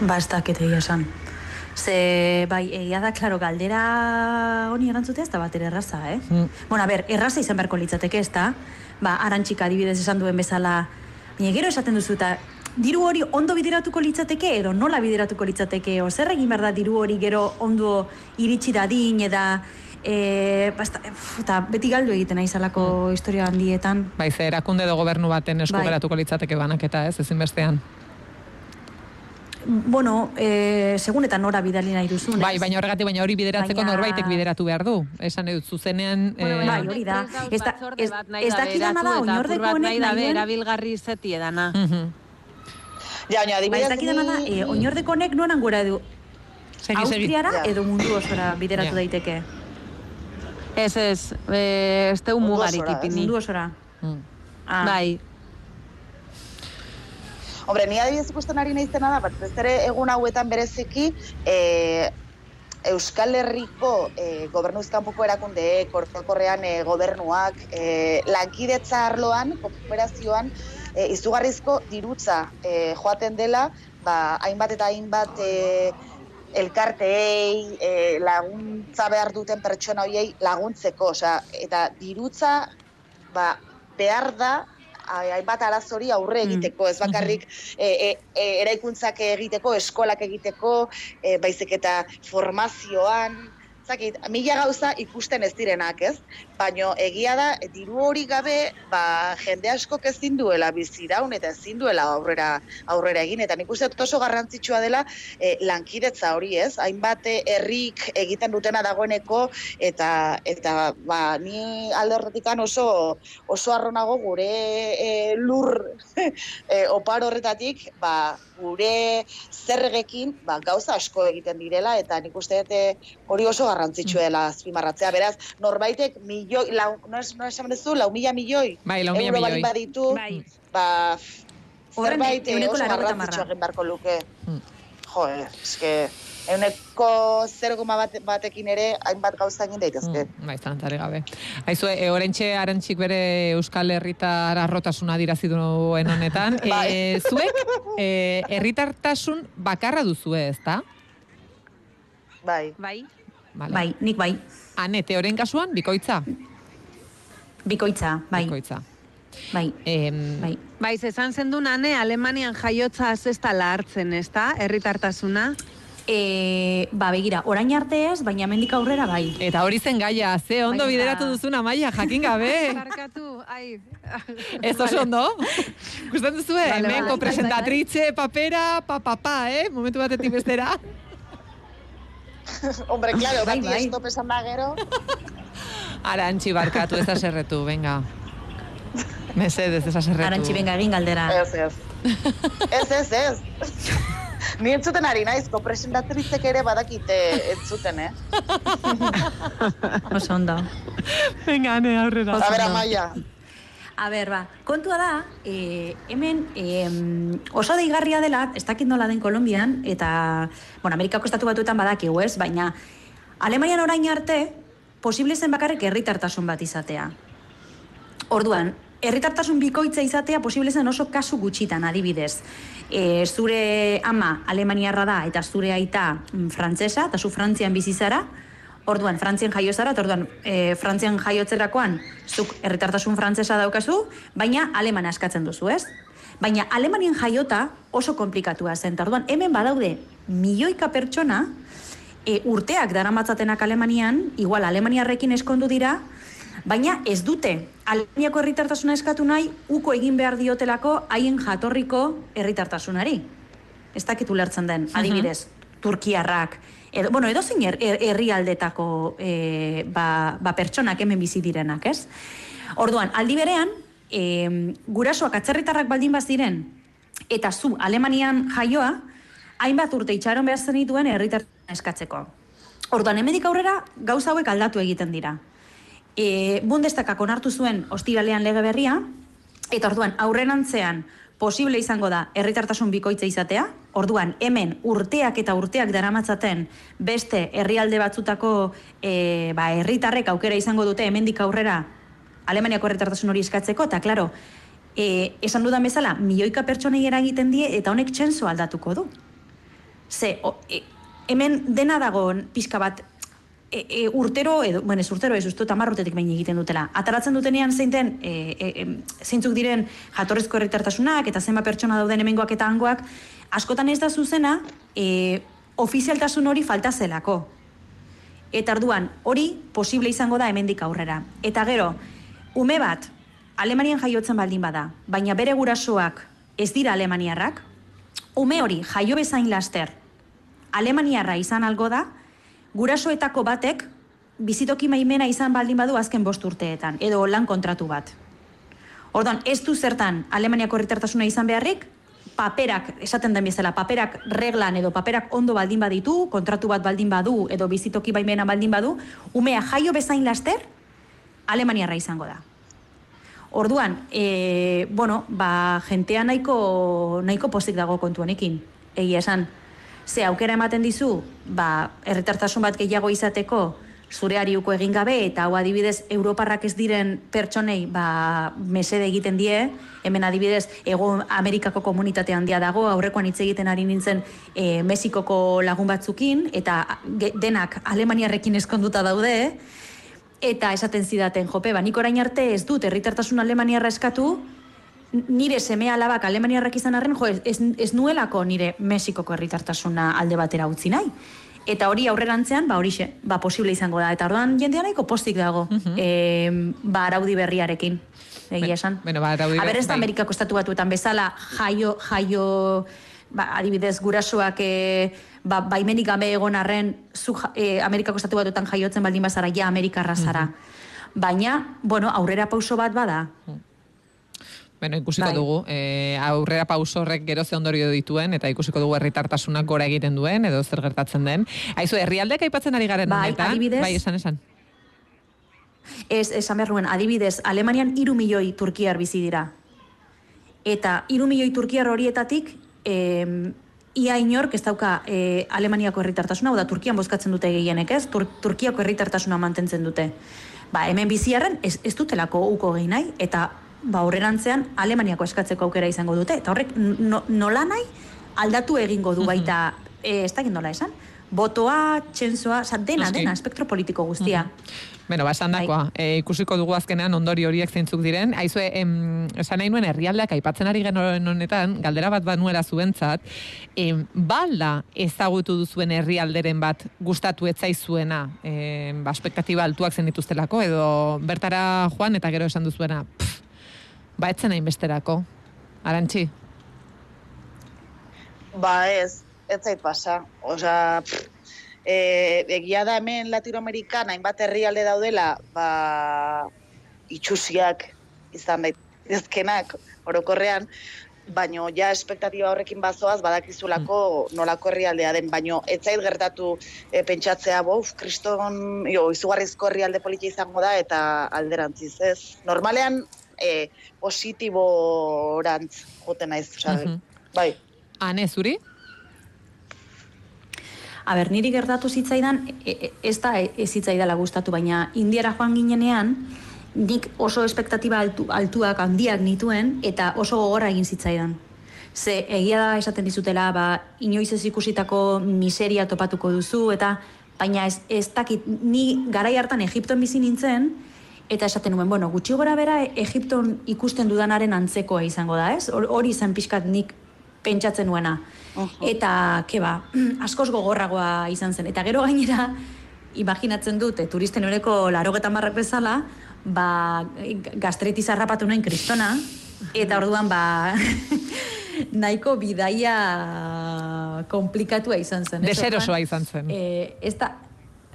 S5: Ba, ez dakit egia esan.
S2: Ze, bai, egia da, klaro, galdera honi erantzutea ez da bat erraza, eh?
S1: Mm.
S2: Bueno, a ber, erraza izan beharko litzateke ez da, ba, arantxika adibidez esan duen bezala, baina gero esaten duzu eta diru hori ondo bideratuko litzateke edo nola bideratuko litzateke, o zer egin behar da diru hori gero ondo iritsi dadin eda e, basta, eta beti galdu egiten aizalako historia handietan.
S1: Bai, ze erakunde edo gobernu baten esku
S2: Bai.
S1: litzateke banaketa, ez, ezinbestean.
S2: Bueno, e, segun eta nora bidali nahi duzun,
S1: Bai, baina horregatik, baina hori bideratzeko
S2: Baina-
S1: norbaitek bideratu behar du. Esan edut, zuzenean...
S4: Bueno,
S1: eh,
S2: bai, hori da.
S4: Ez
S2: Ez da- ez- ez dakidana
S4: eratu
S2: da, oinordeko honek
S4: nahi
S2: duen-
S4: erabilgarri zeti edana.
S3: Ja, baina
S2: Ba, ez
S3: adibidez
S2: dakidana da, e, oinordeko honek noran gura edu,
S1: Segi, segi.
S2: Austriara
S3: Ja.
S2: edo mundu osora bideratu daiteke.
S4: Ez ez, e, ez teu mugarik ipini.
S2: Mundu osora.
S1: Mm.
S2: Ah.
S4: Bai,
S3: Hombre, ni adibidez ikusten ari naizena da, batez ere egun hauetan bereziki, e, Euskal Herriko e, gobernuz kanpoko erakundeek, orokorrean e, gobernuak, e, lankidetza arloan, kooperazioan, e, izugarrizko dirutza e, joaten dela, ba, hainbat eta hainbat e, elkarteei, e, laguntza behar duten pertsona horiei laguntzeko, osea, eta dirutza ba, behar da hainbat arazori aurre
S2: Mm.
S3: egiteko, ez bakarrik e, e, e, eraikuntzak egiteko, eskolak egiteko, e, baizik eta formazioan, zakit, mila gauza ikusten ez direnak, ez? Baino egia da, diru hori gabe, ba, jende askok ezin duela biziraun eta ezin duela aurrera aurrera egin eta nik uste oso garrantzitsua dela e, lankidetza hori, ez? Hainbat herrik egiten dutena dagoeneko eta eta ba, ni alde horretikan oso oso arronago gure e, lur e, opar horretatik, ba, gure zergekin ba, gauza asko egiten direla eta nik uste dut eh, hori oso garrantzitsua dela azpimarratzea. Beraz, norbaitek milioi, lau, no, es, no esan duzu, lau mila milioi
S1: Bai, lau mila
S3: euro
S1: milioi.
S3: balin baditu,
S2: Bai.
S3: ba, zerbait eh, oso garrantzitsua egin beharko luke.
S1: Mm.
S3: Jo, eske, euneko 0, bate, batekin ere hainbat gauza egin daitezke.
S1: Mm, bai, zalantzarik gabe. Aizue, e, orentxe arantxik bere Euskal Herritar arrotasuna dirazi duen honetan.
S3: Bai.
S1: e, zuek, e, herritartasun bakarra duzue, ez da?
S3: Bai.
S4: bai.
S1: Vale.
S2: Bai, nik bai.
S1: Ane, teoren kasuan, bikoitza?
S2: Bikoitza, bai.
S1: Bikoitza.
S2: Bai.
S1: Em,
S2: Bai.
S4: Bai, esan zendun ane, Alemanian jaiotza ez da hartzen, ez da? Herritartasuna.
S2: E, ba, begira, orain arte ez, baina hemendik aurrera bai.
S1: Eta hori zen gaia, ze ondo
S2: Baina-
S1: bideratu duzun amaia, jakin gabe.
S4: Barkatu, ai.
S1: Ez oso ondo? Gustatzen duzu,
S4: Vale,
S1: hemen
S4: vale.
S1: kopresentatrice, papera, pa, pa, pa, eh? Momentu batetik bestera.
S3: Hombre, claro,
S2: Bai,
S3: bati
S2: bai.
S3: estop esan da gero.
S1: Arantxi barkatu, ez da serretu, venga. Mesedez, ez da serretu.
S2: Arantxi, benga, egin galdera.
S3: Ez, ez. Ez, ez, ez. Ni entzuten ari naiz, kopresentatritzek ere badakite entzuten, eh?
S2: Oso ondo.
S1: Venga, ane, aurrera.
S3: A ber, amaia.
S2: A ber, ba, kontua da, e, hemen e, oso deigarria dela, ez dakit nola den Kolombian, eta, bueno, Amerikako estatu batuetan badakigu ez, baina Alemanian orain arte, posible zen bakarrik herritartasun bat izatea. Orduan, herritartasun bikoitza izatea posible zen oso kasu gutxitan adibidez. E, zure ama alemaniarra da eta zure aita mm, frantsesa eta zu Frantzian bizi zara, orduan Frantzian jaio zara, eta orduan e, Frantzian jaiotzerakoan zuk herritartasun frantsesa daukazu, baina alemana eskatzen duzu, ez? Baina Alemanian jaiota oso komplikatua zen. Orduan, hemen badaude milioika pertsona e, urteak daramatzatenak Alemanian, igual Alemaniarrekin eskondu dira, baina ez dute Alemaniako herritartasuna eskatu nahi uko egin behar diotelako haien jatorriko herritartasunari. Ez dakit ulertzen den, adibidez, Turkiarrak, edo, bueno, edo zein her- her- herrialdetako e, ba, ba pertsonak hemen bizi direnak, ez? Orduan, aldi berean, e, gurasoak atzerritarrak baldin baziren, eta zu Alemanian jaioa, hainbat urte itxaron behar zenituen herritartasuna eskatzeko. Orduan, hemedik aurrera gauza hauek aldatu egiten dira. E, Bundestagak onartu zuen ostiralean lege berria, eta orduan aurrenantzean posible izango da herritartasun bikoitza izatea, orduan hemen urteak eta urteak daramatzaten beste herrialde batzutako e, ba, herritarrek aukera izango dute hemendik aurrera Alemaniako herritartasun hori eskatzeko, eta klaro, e, esan dudan bezala, milioika pertsonei eragiten die eta honek txenso aldatuko du. Ze, o, e, hemen dena dago pixka bat e, e, urtero, edo, bueno, ez urtero ez uste tamar urtetik behin egiten dutela. Ataratzen dutenean zeinten, e, e, zeintzuk diren jatorrezko herritartasunak eta zenba pertsona dauden hemengoak eta hangoak, askotan ez da zuzena, e, ofizialtasun hori falta zelako. Eta arduan, hori posible izango da hemendik aurrera. Eta gero, ume bat, Alemanian jaiotzen baldin bada, baina bere gurasoak ez dira alemaniarrak, ume hori jaio bezain laster, alemaniarra izan algo da, gurasoetako batek bizitoki maimena izan baldin badu azken bost urteetan, edo lan kontratu bat. Ordan, ez du zertan Alemaniako herritartasuna izan beharrik, paperak, esaten den bezala, paperak reglan edo paperak ondo baldin baditu, kontratu bat baldin badu, edo bizitoki baimena baldin badu, umea jaio bezain laster, Alemaniarra izango da. Orduan, e, bueno, ba, jentea nahiko, nahiko postik dago kontu honekin, egia esan. Ze aukera ematen dizu, ba, erretartasun bat gehiago izateko, zure ariuko egin gabe, eta hau adibidez, Europarrak ez diren pertsonei, ba, mesede egiten die, hemen adibidez, ego Amerikako komunitate handia dago, aurrekoan hitz egiten ari nintzen e, Mexikoko lagun batzukin, eta denak Alemaniarrekin eskonduta daude, eta esaten zidaten, jope, ba, nik orain arte ez dut herritartasun alemaniarra eskatu, nire seme alabak alemaniarrak izan arren, jo, ez, ez nuelako nire Mexikoko herritartasuna alde batera utzi nahi. Eta hori aurrerantzean, ba horixe, ba posible izango da. Eta orduan jendea nahiko postik dago, uh ba araudi berriarekin, egia esan.
S1: Bueno, ba, araudi
S2: Aber ez da bai. Amerikako estatu batuetan bezala, jaio, jaio, ba, adibidez, gurasoak e, ba, baimenik gabe egon arren zu, e, Amerikako estatu batuetan jaiotzen baldin bazara, ja Amerikarra zara. Baina, bueno, aurrera pauso bat bada.
S1: Bueno, ikusiko
S2: Bai.
S1: dugu, e, aurrera pauso horrek gero ze ondorio dituen, eta ikusiko dugu herritartasunak gora egiten duen, edo zer gertatzen den. Aizu, herrialdeak aipatzen ari garen
S2: Bai,
S1: honetan?
S2: adibidez-
S1: Bai, esan, esan.
S2: Ez, esan behar nuen, adibidez, Alemanian iru milioi Turkiar bizi dira. Eta iru milioi Turkiar horietatik, em, ia inork ez dauka e, Alemaniako herritartasuna, hau da Turkian bozkatzen dute gehienek, ez? Tur Turkiako herritartasuna mantentzen dute. Ba, hemen biziarren ez, ez dutelako uko gehi nahi, eta ba, horrerantzean Alemaniako eskatzeko aukera izango dute. Eta horrek no, nola nahi aldatu egingo du baita, e, ez dakit nola esan, botoa, txensoa, oza, dena, dena, espektro politiko guztia.
S1: Bueno, ba, esan dakoa, e, ikusiko dugu azkenean ondori horiek zeintzuk diren. Aizue, em, esan nahi nuen herrialdeak aipatzen ari genuen honetan, galdera bat banuela zuentzat, em, balda ezagutu duzuen herrialderen bat gustatu etzaizuena, em, ba, altuak zen dituztelako, edo bertara joan eta gero esan duzuena, pff, ba, etzen hain besterako. Arantxi?
S3: Ba ez, ez zait pasa. Osa, e, egia da hemen Latinoamerikan hainbat herrialde daudela, ba, itxusiak izan daitezkenak orokorrean, baino ja espektatiba horrekin bazoaz badakizulako nolako herrialdea den, baino ez zait gertatu e, pentsatzea, bof, kriston, jo, izugarrizko herrialde politia izango da, eta alderantziz ez. Normalean, e, positiborantz joten naiz, osea,
S1: Mhm.
S3: bai.
S1: Ane, zuri?
S2: A ber, niri gertatu zitzaidan, e, e, ez da ez zitzaidala gustatu, baina indiara joan ginenean, nik oso espektatiba altu, altuak handiak nituen, eta oso gogorra egin zitzaidan. Ze egia da esaten dizutela, ba, inoiz ez ikusitako miseria topatuko duzu, eta baina ez, ez dakit, ni garai hartan Egipton bizi nintzen, eta esaten nuen, bueno, gutxi gora bera Egipton ikusten dudanaren antzekoa izango da, ez? Hor- Hori zen pixkat nik pentsatzen nuena. Eta, ke ba, askoz gogorragoa izan zen. Eta gero gainera, imaginatzen dut, eh, turisten horeko larogetan marrak bezala, ba, gastretiz harrapatu nuen kristona, eta orduan, ba, nahiko bidaia komplikatua izan zen.
S1: Deserosoa izan zen.
S2: E, ez da,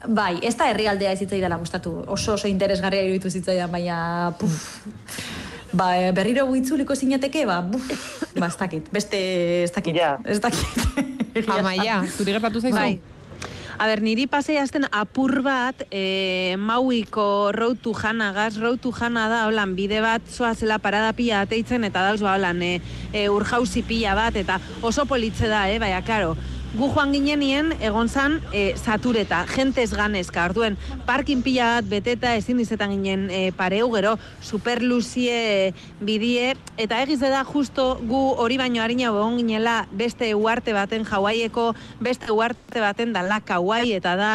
S2: bai, ez da herrialdea ez zitzaidala gustatu. Oso oso interesgarria iruditu zitzaidan, baina puf, ba, berriro itzuliko zinateke, ba, buf, ba, ez dakit, beste, ez dakit,
S3: Ja.
S2: ez dakit.
S1: Amaia, zuri gertatu zaizu?
S4: Bai. A ber, niri pasei azten apur bat, e, mauiko road to jana, gaz road to jana da, holan, bide bat zoazela parada pila ateitzen, eta dauz, ba, holan, e, e, urjauzi pila bat, eta oso politze da, eh, baina, karo, gu joan ginenien egon zan e, satureta, jentez ganezka, orduen parkin pila bat beteta ezin izetan ginen e, pareu, gero superluzie bidie, eta egiz da justo gu hori baino harina egon ginela beste uarte baten jauaieko, beste uarte baten da la kauai, eta da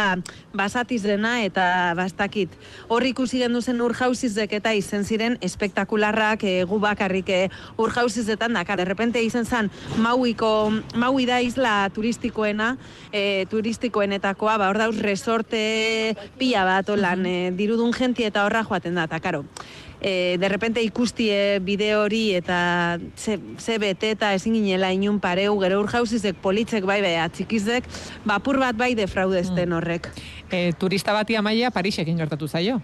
S4: basatiz dena eta bastakit. Horri ikusi gendu zen urjauzizek eta izen ziren espektakularrak e, gu bakarrik e, urjauzizetan dakar. Errepente izen zen mauiko, maui da isla turistikoena, e, turistikoenetakoa, ba hor dauz resorte pila bat, olan, e, dirudun genti eta horra joaten da, eta karo e, de repente ikustie bideo hori eta ze, ze bete eta ezin ginela inun pareu, gero urjauzizek politzek bai bai atxikizek, bapur bat bai defraudezten
S1: Mm.
S4: horrek.
S1: E, turista bati amaia Parisekin gertatu zaio.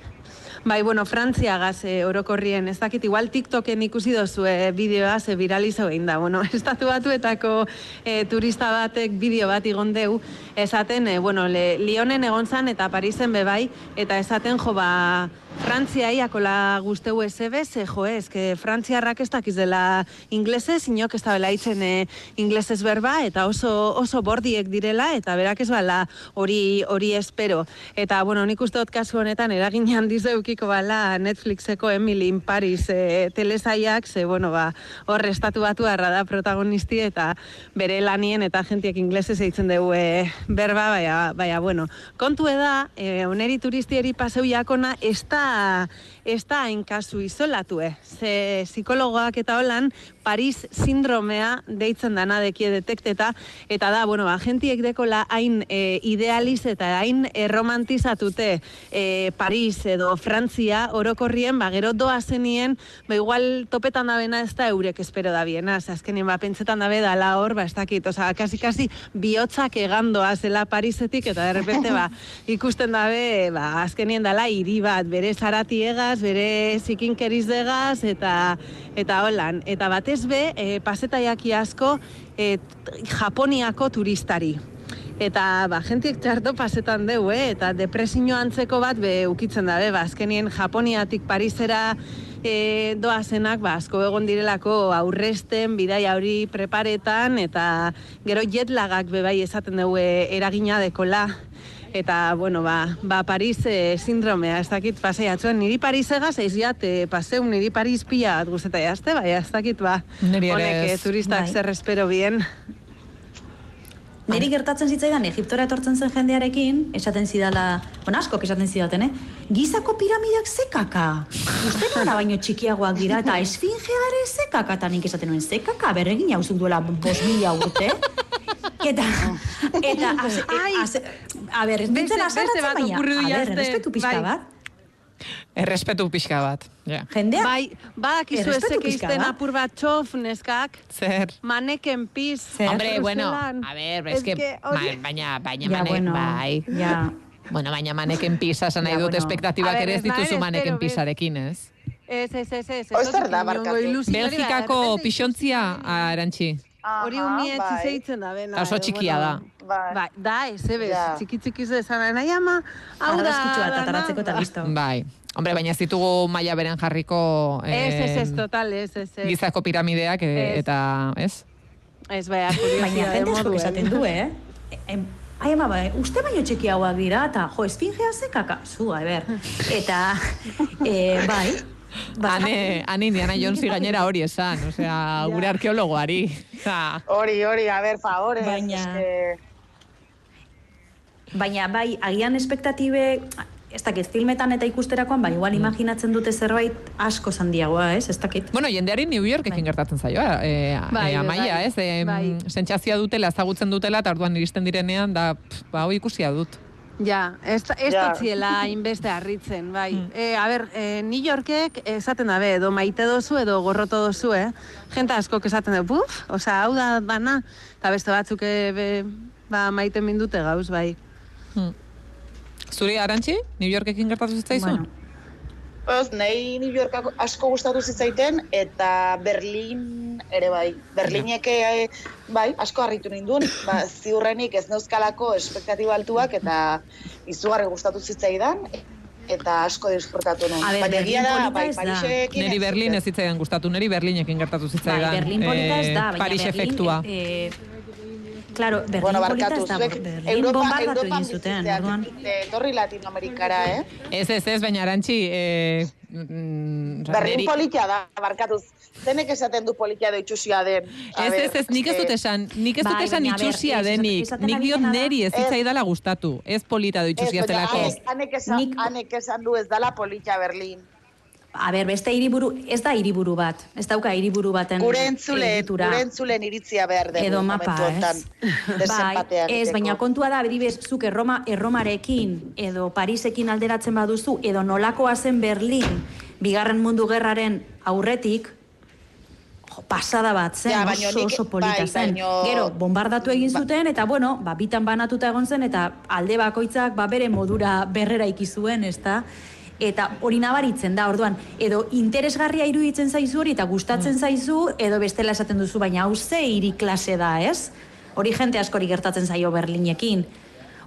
S4: Bai, bueno, Frantzia gaz e, orokorrien, ez dakit, igual TikToken ikusi dozu e, bideoa, ze viralizo egin da, bueno, estatu batuetako e, turista batek bideo bat igon deu, esaten, e, bueno, le, Lionen egon zan eta Parisen bebai, eta esaten jo, ba, Frantzia iakola guzteu ezebe, ze jo, ez, que Frantziarrak ez dakiz dela inglesez, inok ez da bela itzen e, inglesez berba, eta oso, oso bordiek direla, eta berak ez bala hori hori espero. Eta, bueno, nik uste kasu honetan, eragin handiz eukiko bala Netflixeko Emily in Paris e, telesaiak, ze, bueno, ba, hor estatu batu harra da protagonisti, eta bere lanien eta jentiek inglesez eitzen dugu e, berba, baina, baina, bueno, kontu da, e, oneri turistieri paseu jakona, ez da, Ah. Ez da hain kasu izolatue. Ze psikologoak eta holan, Paris sindromea deitzen dana dekie detekteta, eta da, bueno, ba, gentiek dekola hain e, idealiz eta hain erromantizatute e, Paris edo Frantzia orokorrien, ba, gero doa zenien, ba, igual topetan da bena ez da eurek espero da biena, azkenien, ba, pentsetan dabe dala hor, ba, ez dakit, oza, kasi, kasi, bihotzak egandoa zela Parisetik, eta de repente, ba, ikusten dabe, ba, azkenien dala hiri bat, bere zaratiegaz, bere zikinkeriz degaz, eta, eta holan, eta batez be, e, pasetaiaki asko, e, Japoniako turistari. Eta, ba, jentiek txarto pasetan deu, eh? eta depresio antzeko bat be ukitzen dabe, ba, azkenien Japoniatik Parisera e, doazenak, ba, asko egon direlako aurresten, bidaia hori preparetan, eta gero jetlagak be bai esaten dugu eragina dekola. Eta, bueno, ba, ba Paris e, sindromea, ez dakit paseiatzen, niri Paris egaz, ez jat, e, paseu, niri Paris pila bat guzteta jazte, bai, ez dakit, ba, honek e,
S1: ez.
S4: turistak
S2: Bai.
S4: zer espero bien.
S2: Niri gertatzen zitzaidan Egiptora etortzen zen jendearekin, esaten zidala, bueno, askok esaten zidaten, eh? Gizako piramidak zekaka. Uste nola baino txikiagoak dira, eta esfingea ere zekaka, eta nik esaten nuen zekaka, berregin hauzuk duela bos mila urte. Eta, eta, az,
S4: Ai.
S2: az, a ber, ez nintzen
S4: beste
S2: azaratzen, baina, a ber,
S4: jazte,
S2: respetu pixka
S4: bai.
S2: bat.
S1: Errespetu pixka bat. Ja.
S2: Jendea,
S4: Bai, badakizu
S2: Errespetu
S4: ezek izten apur bat txof, neskak,
S1: Zer.
S4: maneken piz.
S2: Zer?
S1: Hombre, bueno, a ver,
S4: Ez
S1: es que, ba- baina, baina
S2: ja,
S1: manek,
S2: bueno,
S1: bai.
S2: ja.
S1: Bueno, baina maneken pisa esan nahi
S2: Ja,
S1: dut
S2: bueno.
S1: espektatibak
S4: A
S1: ere ez dituzu maneken
S4: bez.
S1: pisarekin, ez?
S4: Ez, ez, ez, ez. Dut
S3: da, barkatu?
S1: Belgikako pixontzia, arantxi.
S4: Hori umie
S3: bai.
S4: etxizeitzen da, bena.
S1: Oso
S4: eh,
S1: txikia da.
S3: Bai.
S4: Bai, da, ez, ebez,
S3: Ja.
S4: txiki txiki zezan, nahi ama, hau da,
S2: Argazkitsua eta
S4: dana,
S2: taratzeko eta listo.
S1: Bai. Hombre, baina ez ditugu maila beren jarriko
S4: Ez, ez, ez,
S1: em,
S4: total, ez, ez, ez.
S1: gizako piramideak e,
S4: Ez.
S1: eta, ez?
S4: Ez, bai,
S2: Baina
S4: kuriosidade
S2: jende askok
S4: moduen.
S2: esaten du, eh? Em, Ai, ama, bai, uste baino txikiagoak dira, eta, jo, esfingea zekaka, zu, a ber. Eta, e, bai, ba,
S1: Hane, hane Indiana Jonesi gainera hori esan, osea, gure arkeologoari.
S3: Hori, hori, a ber, favore.
S2: Baina-
S3: eske-
S2: baina, bai, agian espektatibe, ez dakit, filmetan eta ikusterakoan, bai,
S1: Mm.
S2: igual imaginatzen dute zerbait asko zandiagoa, ez? Ez dakit.
S1: Bueno, jendeari New Yorkekin
S2: Bai.
S1: gertatzen zaio, e,
S4: Bai,
S1: e, amaia,
S4: bai,
S1: ez? E,
S4: bai.
S1: Sentsazioa dutela, ezagutzen dutela, eta orduan iristen direnean, da, pff, ba, hoi ikusia dut.
S4: Ja, ez, ez
S3: Ja.
S4: totziela hainbeste harritzen, bai.
S1: Mm.
S4: E, a ber, e, New Yorkek esaten dabe, edo maite dozu edo gorroto dozu, eh? Jenta askok esaten du, buf, osea, hau da dana, eta beste batzuk e, be, ba, maite mindute gauz, bai.
S1: Hmm. Zuri arantxi, New Yorkekin gertatu zitzaizun?
S2: Bueno,
S3: Ez, nahi New York asko gustatu zitzaiten, eta Berlin ere bai. Berlinek eh, bai, asko harritu nindun, ba, ziurrenik ez neuzkalako espektatiba altuak, eta izugarri gustatu zitzaidan, eta asko disfrutatu nuen.
S2: Ber,
S3: Baina
S2: Berlin
S3: egia da, bai. Parisekin...
S1: Neri Berlin ez zitzaidan gustatu, neri Berlinekin gertatu zitzaidan.
S2: bai, Berlin polita ez da,
S1: eh,
S2: baina
S1: Paris
S2: Berlin,
S1: efektua.
S2: eh, Claro, Berlin
S3: bueno,
S2: polita
S3: barkatu,
S2: ez da,
S3: zuek
S2: Berlin
S3: Europa,
S2: bombardatu
S3: Europan
S2: zuten, orduan.
S3: eh, Etorri Latinoamerikara, eh?
S1: Ez, ez, ez, baina arantxi, eh, mm, osea,
S3: Berlin politia da, barkatuz. Zenek esaten du politia da itxusia den. A
S1: Ez, ez, ez, nik ez dut
S3: eske-
S1: esan, nik ez dut
S2: Bai,
S1: esan itxusia
S2: ez,
S1: denik, nik diot
S2: da-
S1: neri ez
S3: Ez.
S1: zitzaidala gustatu, ez polita du itxusia
S3: Ez,
S1: zelako.
S3: hanek- hanek esan, esan du ez dala politia Berlin.
S2: A ber, beste hiriburu, ez da hiriburu bat. Ez dauka hiriburu baten
S3: Gure entzulen,
S2: egitura.
S3: gure entzulen iritzia behar dugu
S2: edo mapa,
S3: momentu
S2: ez? Bai, ez, baina kontua da, adibidez, zuk erroma, erromarekin, edo Parisekin alderatzen baduzu, edo nolakoa zen Berlin, bigarren mundu gerraren aurretik, jo, pasada bat zen,
S3: Ja,
S2: oso
S3: nik-
S2: oso polita
S3: bai,
S2: zen.
S3: baino-
S2: Gero, bombardatu egin
S3: Ba-
S2: zuten, eta bueno, ba, bitan banatuta egon zen, eta alde bakoitzak ba, bere modura berrera ikizuen, ezta? Eta hori nabaritzen da, orduan, edo interesgarria iruditzen zaizu hori eta
S3: Mm.
S2: gustatzen zaizu, edo bestela esaten duzu, baina hau ze hiri klase da, ez? Hori jente askori gertatzen zaio Berlinekin.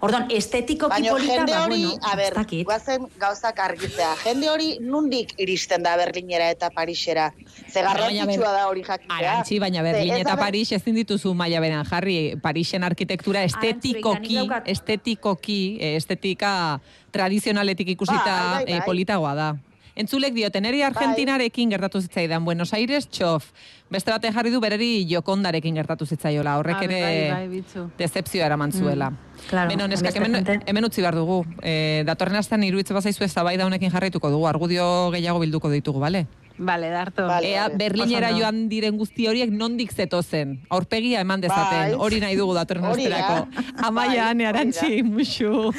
S2: Orduan, estetikoki
S3: Baina
S2: polita,
S3: jende
S2: ba,
S3: hori,
S2: bueno,
S3: a ber, guazen gauzak argitzea. Jende hori nundik iristen da Berlinera eta Parisera. Ze garrantzitsua da hori jakitea.
S1: Arantxi, baina Berlin eta Paris ezin dituzu maila beran jarri. Parisen arkitektura estetikoki,
S2: daukat-
S1: estetikoki, eh, estetika tradizionaletik ikusita
S3: Bai, bai, bai.
S1: eh, politagoa da. Entzulek dioten, neri Argentinarekin gertatu zitzaidan, Buenos Aires txof. Beste baten jarri du bereri jokondarekin gertatu zitzaiola, horrek
S4: Ah,
S1: ere
S4: bai, bai,
S1: decepzioa eraman zuela.
S2: claro,
S1: Beno, neskak, hemen, hemen utzi behar dugu. E, datorren astean iruditze bazaizu ez zabaida honekin jarraituko dugu, argudio gehiago bilduko ditugu, bale?
S4: Bale, darto.
S3: Vale.
S1: Ea, Berlinera
S2: Oso ondo.
S1: joan diren guzti horiek nondik zetozen. Aurpegia eman dezaten,
S3: Bai.
S1: hori nahi dugu datorren asterako. Amaia,
S3: Bai,
S1: ane, arantxi, musu.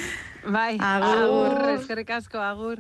S4: Bai,
S2: Agur.
S4: agur, eskerrik asko, agur.